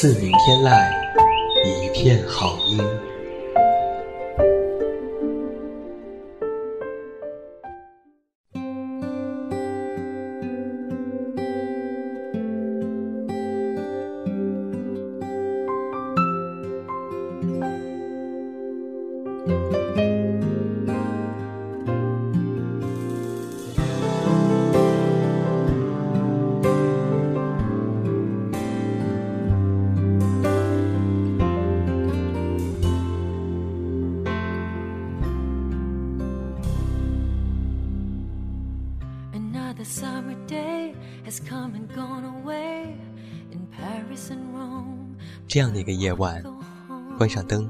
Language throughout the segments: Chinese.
自鸣天籁，一片好音。这样的一个夜晚，关上灯，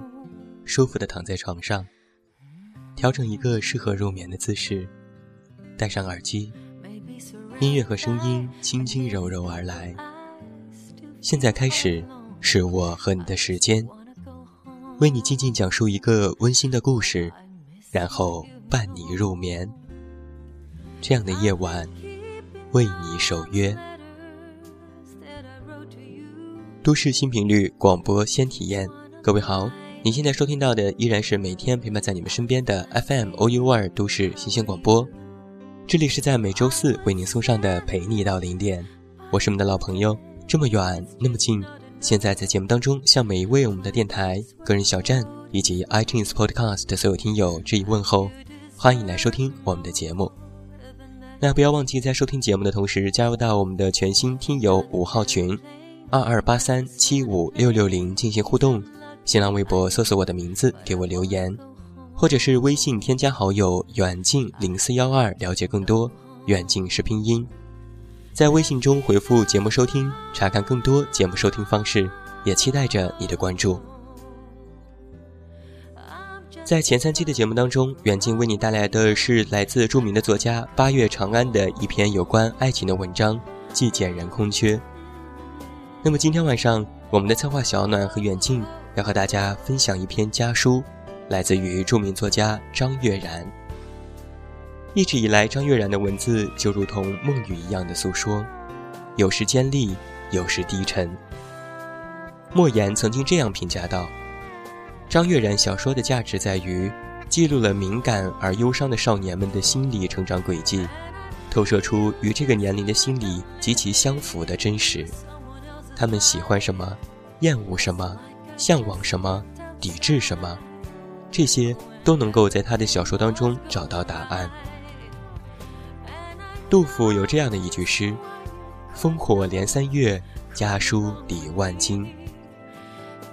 舒服的躺在床上，调整一个适合入眠的姿势，戴上耳机，音乐和声音轻轻柔柔而来。现在开始，是我和你的时间，为你静静讲述一个温馨的故事，然后伴你入眠。这样的夜晚，为你守约。都市新频率广播先体验，各位好，你现在收听到的依然是每天陪伴在你们身边的 FM OU 二都市新鲜广播，这里是在每周四为您送上的陪你到零点，我是我们的老朋友，这么远那么近，现在在节目当中向每一位我们的电台、个人小站以及 iTunes Podcast 的所有听友致以问候，欢迎来收听我们的节目。那不要忘记在收听节目的同时加入到我们的全新听友五号群。二二八三七五六六零进行互动，新浪微博搜索我的名字给我留言，或者是微信添加好友远近零四幺二了解更多。远近是拼音，在微信中回复节目收听，查看更多节目收听方式，也期待着你的关注。在前三期的节目当中，远近为你带来的是来自著名的作家八月长安的一篇有关爱情的文章《既简然空缺》。那么今天晚上，我们的策划小暖和远近要和大家分享一篇家书，来自于著名作家张悦然。一直以来，张悦然的文字就如同梦语一样的诉说，有时尖利，有时低沉。莫言曾经这样评价道：“张悦然小说的价值在于，记录了敏感而忧伤的少年们的心理成长轨迹，透射出与这个年龄的心理极其相符的真实。”他们喜欢什么，厌恶什么，向往什么，抵制什么，这些都能够在他的小说当中找到答案。杜甫有这样的一句诗：“烽火连三月，家书抵万金。”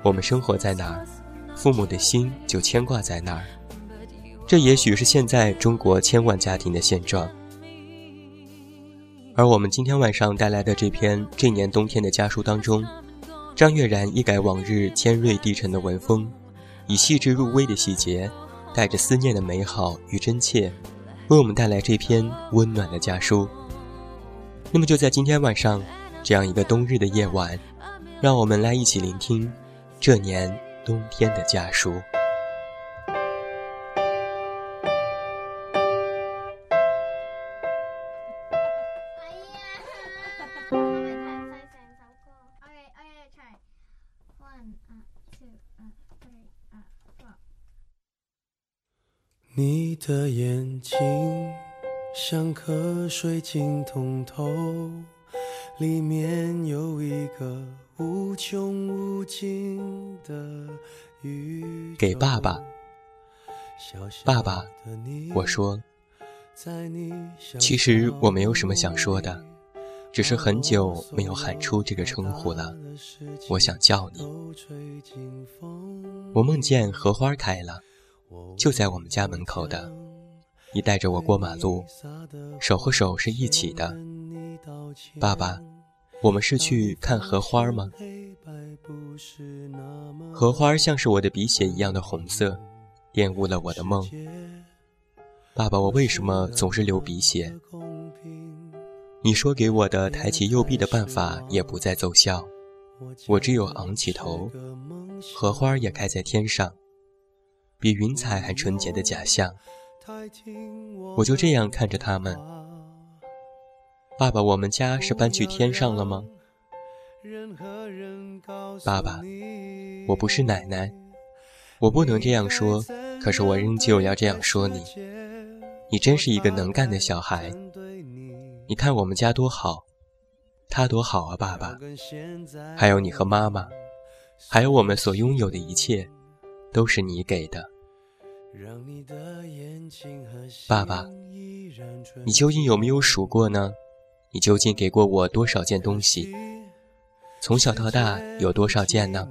我们生活在哪儿，父母的心就牵挂在哪儿。这也许是现在中国千万家庭的现状。而我们今天晚上带来的这篇这年冬天的家书当中，张悦然一改往日尖锐低沉的文风，以细致入微的细节，带着思念的美好与真切，为我们带来这篇温暖的家书。那么就在今天晚上，这样一个冬日的夜晚，让我们来一起聆听这年冬天的家书。的眼睛像颗水晶通透，里面有一个无穷无尽的宇给爸爸，爸爸，我说，其实我没有什么想说的，只是很久没有喊出这个称呼了。我想叫你，我梦见荷花开了。就在我们家门口的，你带着我过马路，手和手是一起的。爸爸，我们是去看荷花吗？荷花像是我的鼻血一样的红色，玷污了我的梦。爸爸，我为什么总是流鼻血？你说给我的抬起右臂的办法也不再奏效，我只有昂起头，荷花也开在天上，比云彩还纯洁的假象。我就这样看着他们。爸爸，我们家是搬去天上了吗？爸爸，我不是奶奶，我不能这样说，可是我仍旧要这样说你。你真是一个能干的小孩。你看我们家多好，他多好啊，爸爸。还有你和妈妈，还有我们所拥有的一切，都是你给的。爸爸，你究竟有没有数过呢？你究竟给过我多少件东西？从小到大有多少件呢？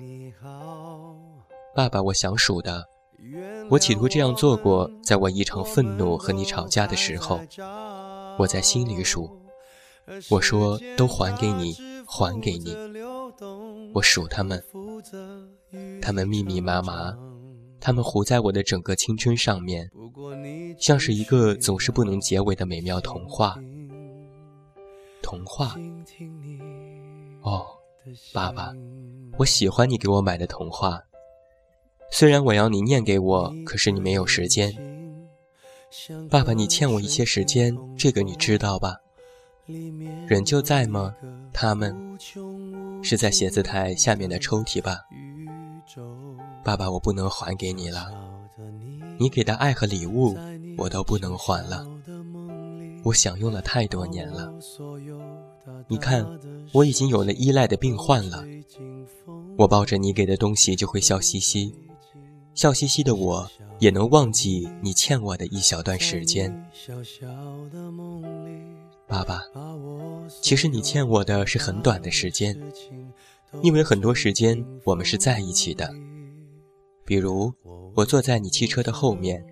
爸爸，我想数的。我企图这样做过，在我异常愤怒和你吵架的时候，我在心里数。我说都还给你，还给你。我数他们，他们密密麻麻，他们糊在我的整个青春上面，像是一个总是不能结尾的美妙童话。童话。哦，爸爸，我喜欢你给我买的童话。虽然我要你念给我，可是你没有时间。爸爸，你欠我一些时间，这个你知道吧？人就在吗？他们是在写字台下面的抽屉吧？爸爸，我不能还给你了。你给的爱和礼物，我都不能还了。我享用了太多年了。你看，我已经有了依赖的病患了。我抱着你给的东西就会笑嘻嘻。笑嘻嘻的我，也能忘记你欠我的一小段时间。爸爸，其实你欠我的是很短的时间，因为很多时间我们是在一起的。比如，我坐在你汽车的后面，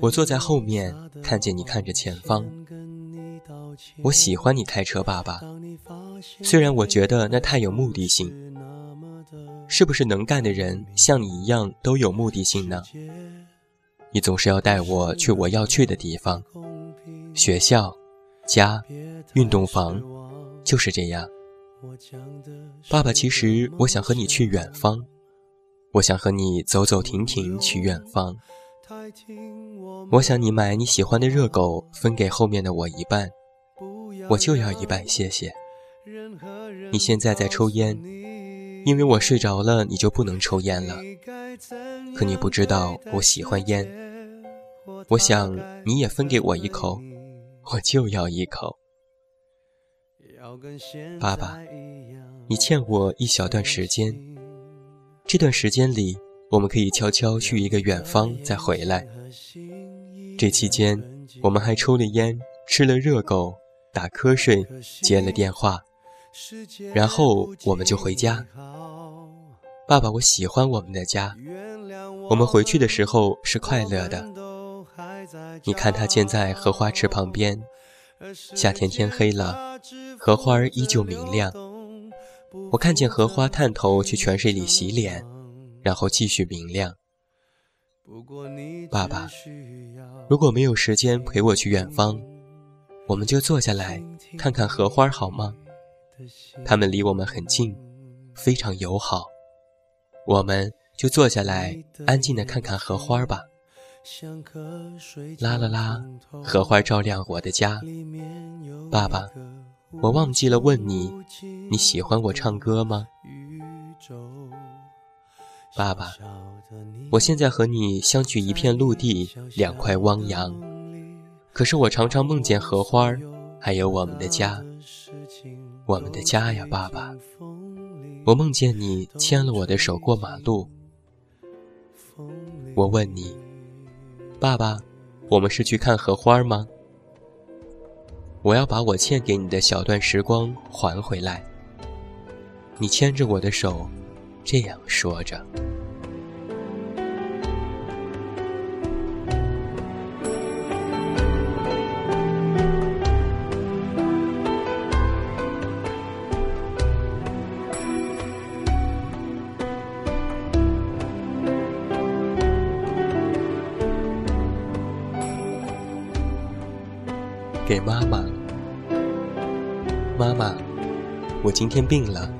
我坐在后面，看见你看着前方。我喜欢你开车，爸爸，虽然我觉得那太有目的性。是不是能干的人像你一样都有目的性呢？你总是要带我去我要去的地方，学校、家、运动房，就是这样。爸爸，其实我想和你去远方，我想和你走走停停去远方。我想你买你喜欢的热狗分给后面的我一半，我就要一半，谢谢。你现在在抽烟。因为我睡着了，你就不能抽烟了。可你不知道我喜欢烟。我想你也分给我一口，我就要一口。爸爸，你欠我一小段时间。这段时间里，我们可以悄悄去一个远方，再回来。这期间，我们还抽了烟，吃了热狗，打瞌睡，接了电话。然后我们就回家。爸爸，我喜欢我们的家。我们回去的时候是快乐的。你看，它建在荷花池旁边。夏天天黑了，荷花依旧明亮。我看见荷花探头去泉水里洗脸，然后继续明亮。爸爸，如果没有时间陪我去远方，我们就坐下来看看荷花好吗？他们离我们很近，非常友好。我们就坐下来，安静的看看荷花吧。啦啦啦，荷花照亮我的家。爸爸，我忘记了问你，你喜欢我唱歌吗？爸爸，我现在和你相距一片陆地，两块汪洋。可是我常常梦见荷花，还有我们的家。我们的家呀，爸爸，我梦见你牵了我的手过马路。我问你，爸爸，我们是去看荷花吗？我要把我欠给你的小段时光还回来。你牵着我的手这样说着。给妈妈妈妈，我今天病了。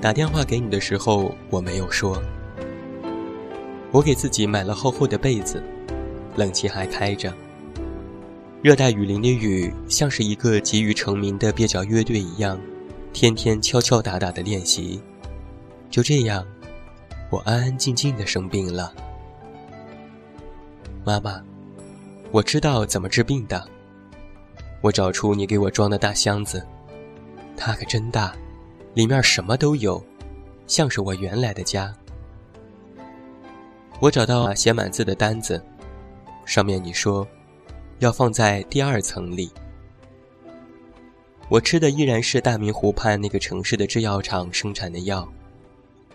打电话给你的时候，我没有说。我给自己买了厚厚的被子，冷气还开着。热带雨林的雨像是一个急于成名的蹩脚乐队一样，天天敲敲打打的练习。就这样，我安安静静的生病了。妈妈，我知道怎么治病的。我找出你给我装的大箱子，它可真大，里面什么都有，像是我原来的家。我找到写满字的单子，上面你说。要放在第二层里。我吃的依然是大明湖畔那个城市的制药厂生产的药，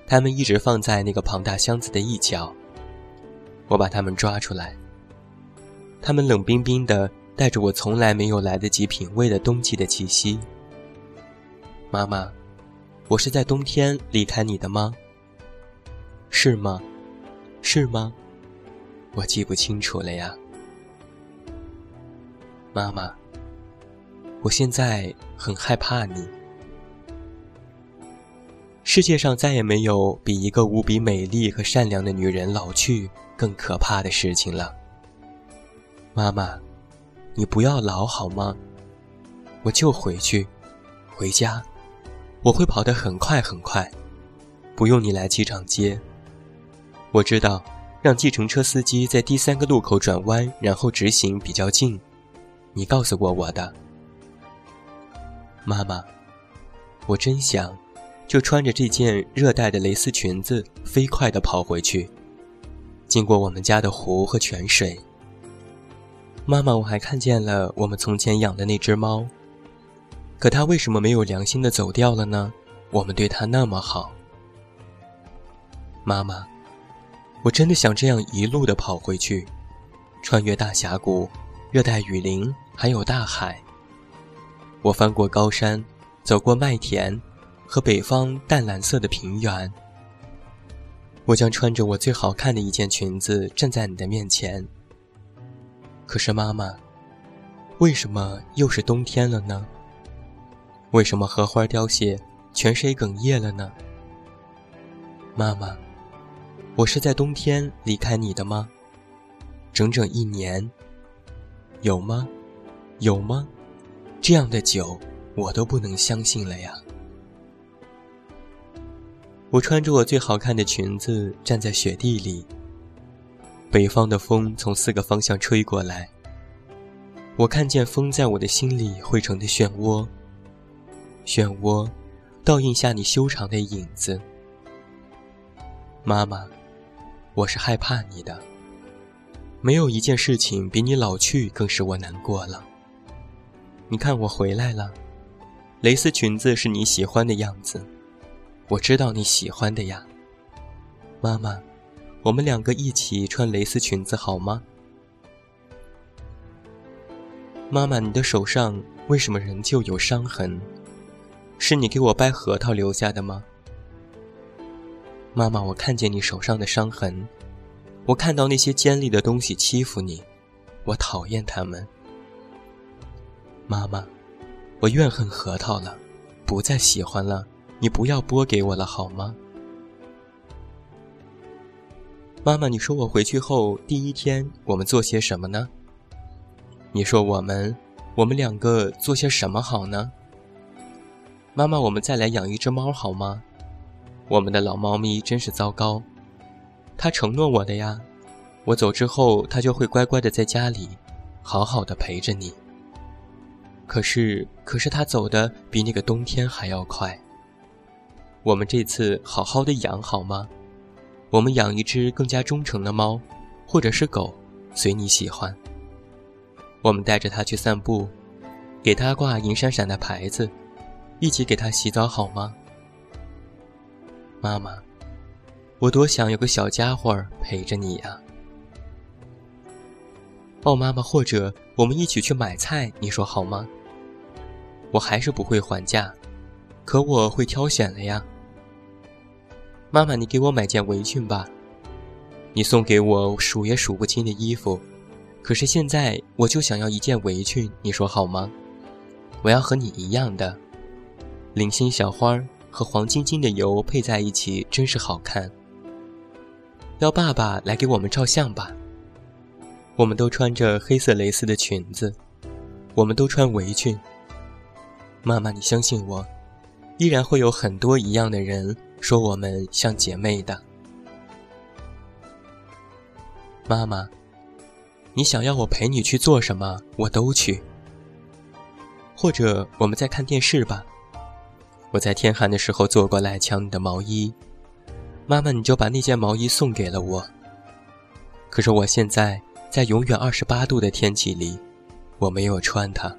他们一直放在那个庞大箱子的一角。我把它们抓出来，它们冷冰冰的，带着我从来没有来得及品味的冬季的气息。妈妈，我是在冬天离开你的吗？是吗？是吗？我记不清楚了呀。妈妈，我现在很害怕你。世界上再也没有比一个无比美丽和善良的女人老去更可怕的事情了。妈妈，你不要老好吗？我就回去，回家，我会跑得很快很快，不用你来机场接。我知道，让计程车司机在第三个路口转弯，然后直行比较近。你告诉过我的，妈妈，我真想就穿着这件热带的蕾丝裙子，飞快地跑回去，经过我们家的湖和泉水。妈妈，我还看见了我们从前养的那只猫，可它为什么没有良心的走掉了呢？我们对它那么好。妈妈，我真的想这样一路的跑回去，穿越大峡谷。热带雨林，还有大海。我翻过高山，走过麦田，和北方淡蓝色的平原。我将穿着我最好看的一件裙子站在你的面前。可是妈妈，为什么又是冬天了呢？为什么荷花凋谢，泉水哽咽了呢？妈妈，我是在冬天离开你的吗？整整一年。有吗？有吗？这样的久，我都不能相信了呀！我穿着我最好看的裙子站在雪地里，北方的风从四个方向吹过来。我看见风在我的心里汇成的漩涡，漩涡倒映下你修长的影子。妈妈，我是害怕你的。没有一件事情比你老去更使我难过了。你看我回来了，蕾丝裙子是你喜欢的样子，我知道你喜欢的呀。妈妈，我们两个一起穿蕾丝裙子好吗？妈妈，你的手上为什么仍旧有伤痕？是你给我掰核桃留下的吗？妈妈，我看见你手上的伤痕。我看到那些尖利的东西欺负你，我讨厌他们。妈妈，我怨恨核桃了，不再喜欢了。你不要剥给我了好吗？妈妈，你说我回去后第一天我们做些什么呢？你说我们，我们两个做些什么好呢？妈妈，我们再来养一只猫好吗？我们的老猫咪真是糟糕。它承诺我的呀，我走之后，它就会乖乖的在家里，好好的陪着你。可是，可是它走的比那个冬天还要快。我们这次好好的养好吗？我们养一只更加忠诚的猫，或者是狗，随你喜欢。我们带着它去散步，给它挂银闪闪的牌子，一起给它洗澡好吗？妈妈。我多想有个小家伙陪着你呀！哦，妈妈，或者我们一起去买菜，你说好吗？我还是不会还价，可我会挑选了呀。妈妈，你给我买件围裙吧。你送给我数也数不清的衣服，可是现在我就想要一件围裙，你说好吗？我要和你一样的，零星小花和黄晶晶的油配在一起，真是好看。要爸爸来给我们照相吧。我们都穿着黑色蕾丝的裙子，我们都穿围裙。妈妈，你相信我，依然会有很多一样的人说我们像姐妹的。妈妈，你想要我陪你去做什么，我都去。或者我们在看电视吧。我在天寒的时候坐过来抢你的毛衣，妈妈，你就把那件毛衣送给了我。可是我现在在永远二十八度的天气里，我没有穿它。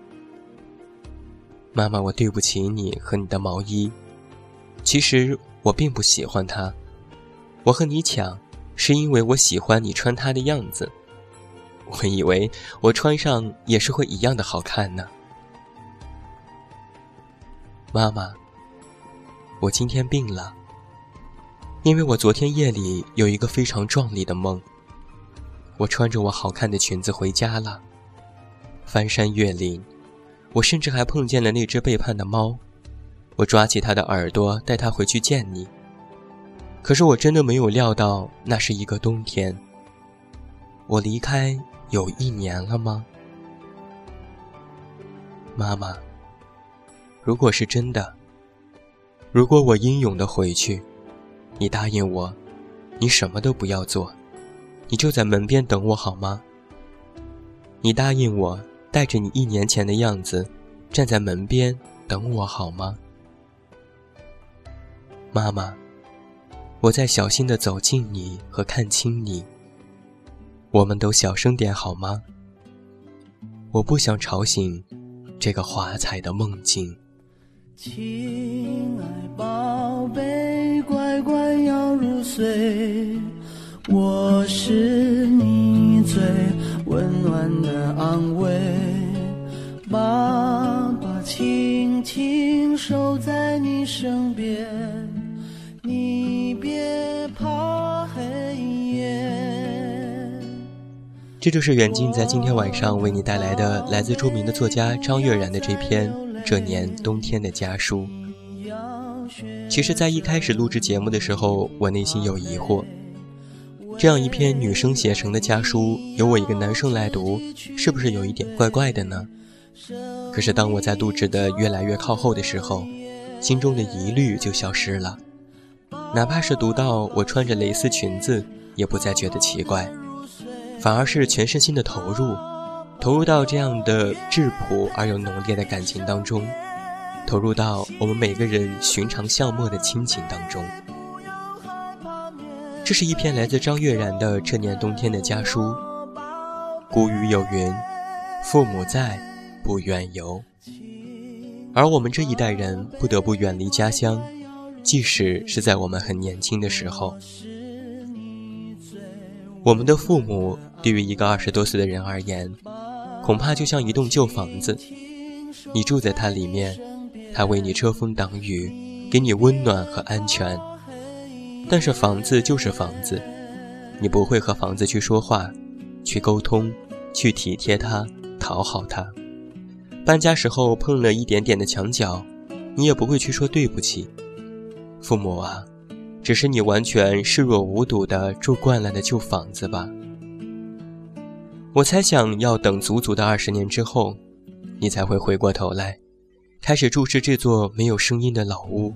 妈妈，我对不起你和你的毛衣。其实我并不喜欢它，我和你抢，是因为我喜欢你穿它的样子。我以为我穿上也是会一样的好看呢。妈妈，我今天病了，因为我昨天夜里有一个非常壮丽的梦。我穿着我好看的裙子回家了，翻山越岭。我甚至还碰见了那只背叛的猫，我抓起他的耳朵，带他回去见你。可是我真的没有料到，那是一个冬天。我离开有一年了吗，妈妈？如果是真的，如果我英勇的回去，你答应我，你什么都不要做，你就在门边等我好吗？你答应我。带着你一年前的样子，站在门边等我好吗，妈妈？我在小心的走近你和看清你。我们都小声点好吗？我不想吵醒这个华彩的梦境。亲爱宝贝，乖乖要入睡，我是你最。温暖的安慰，爸爸轻轻守在你身边，这就是远近在今天晚上为你带来的来自著名的作家张悦然的这篇《这年冬天的家书》。其实，在一开始录制节目的时候，我内心有疑惑。这样一篇女生写成的家书，由我一个男生来读，是不是有一点怪怪的呢？可是当我在录制的越来越靠后的时候，心中的疑虑就消失了。哪怕是读到我穿着蕾丝裙子，也不再觉得奇怪，反而是全身心的投入，投入到这样的质朴而又浓烈的感情当中，投入到我们每个人寻常巷陌的亲情当中。这是一篇来自张悦然的这年冬天的家书。古语有云：“父母在，不远游。”而我们这一代人不得不远离家乡，即使是在我们很年轻的时候。我们的父母对于一个二十多岁的人而言，恐怕就像一栋旧房子，你住在它里面，它为你遮风挡雨，给你温暖和安全。但是房子就是房子，你不会和房子去说话，去沟通，去体贴它，讨好它。搬家时候碰了一点点的墙角，你也不会去说对不起。父母啊，只是你完全视若无睹的住惯了的旧房子吧。我猜想要等足足的二十年之后，你才会回过头来，开始注视这座没有声音的老屋，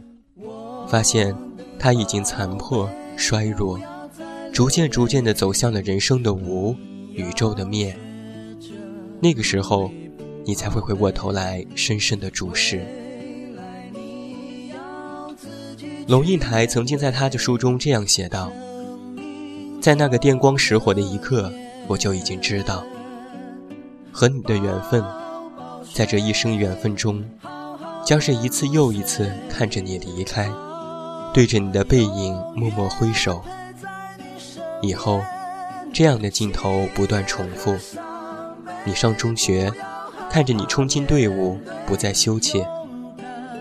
发现。它已经残破衰弱，逐渐逐渐地走向了人生的无，宇宙的灭。那个时候，你才会回过头来，深深地注视。龙应台曾经在他的书中这样写道：“在那个电光石火的一刻，我就已经知道，和你的缘分，在这一生缘分中，将是一次又一次看着你离开。”对着你的背影默默挥手，以后，这样的镜头不断重复。你上中学，看着你冲进队伍，不再羞怯；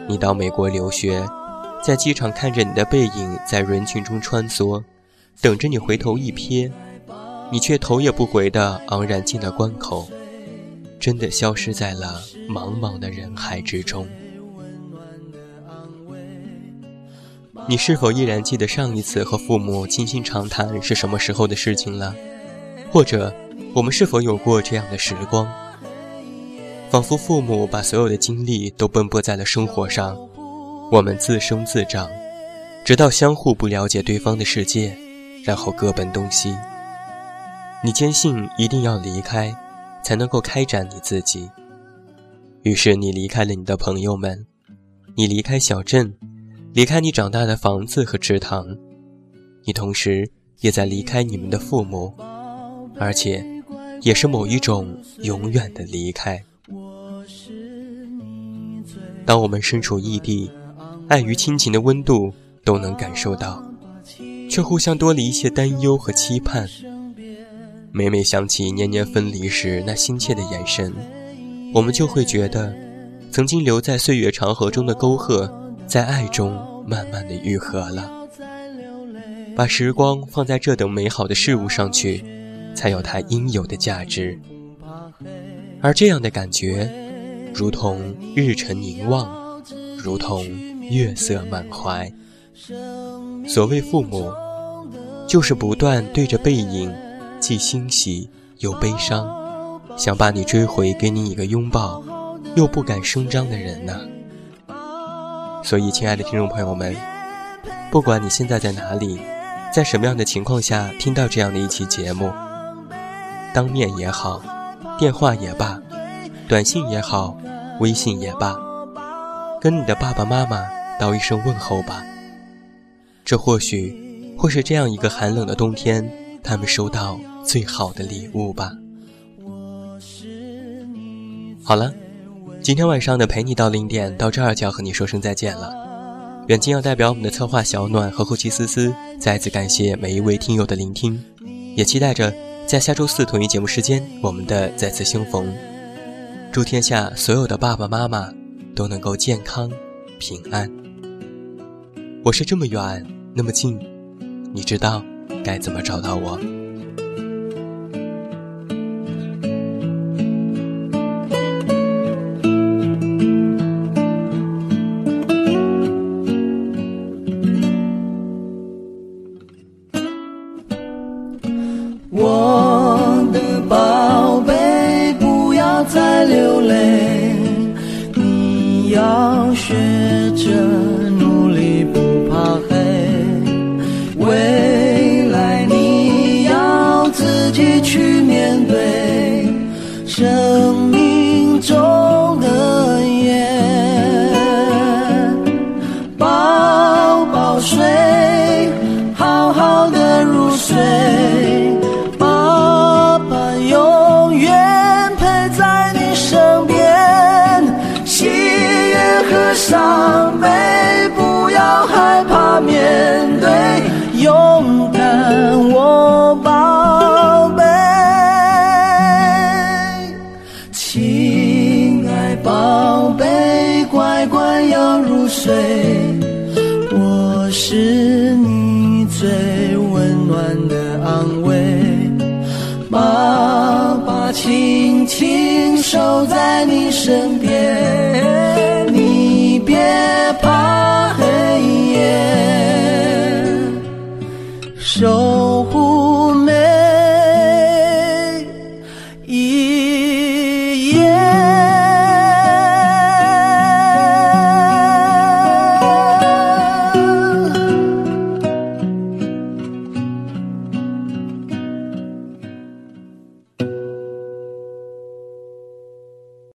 你到美国留学，在机场看着你的背影在人群中穿梭，等着你回头一瞥，你却头也不回地昂然进了关口，真的消失在了茫茫的人海之中。你是否依然记得上一次和父母倾心长谈是什么时候的事情了？或者，我们是否有过这样的时光？仿佛父母把所有的精力都奔波在了生活上，我们自生自长，直到相互不了解对方的世界，然后各奔东西。你坚信一定要离开，才能够开展你自己。于是你离开了你的朋友们，你离开小镇。离开你长大的房子和池塘，你同时也在离开你们的父母，而且也是某一种永远的离开。当我们身处异地，爱与亲情的温度都能感受到，却互相多了一些担忧和期盼。每每想起年年分离时那心切的眼神，我们就会觉得，曾经留在岁月长河中的沟壑。在爱中慢慢的愈合了，把时光放在这等美好的事物上去，才有它应有的价值。而这样的感觉，如同日晨凝望，如同月色满怀。所谓父母，就是不断对着背影，既欣喜又悲伤，想把你追回，给你一个拥抱，又不敢声张的人呢。所以，亲爱的听众朋友们，不管你现在在哪里，在什么样的情况下听到这样的一期节目，当面也好，电话也罢，短信也好，微信也罢，跟你的爸爸妈妈道一声问候吧。这或许会是这样一个寒冷的冬天，他们收到最好的礼物吧。好了。今天晚上的陪你到零点到这儿就要和你说声再见了。远近要代表我们的策划小暖和后期思思再次感谢每一位听友的聆听，也期待着在下周四同一节目时间我们的再次相逢。祝天下所有的爸爸妈妈都能够健康平安。我是这么远那么近，你知道该怎么找到我？亲爱宝贝乖乖要入睡。我是你最温暖的安慰。爸爸轻轻守在你身边。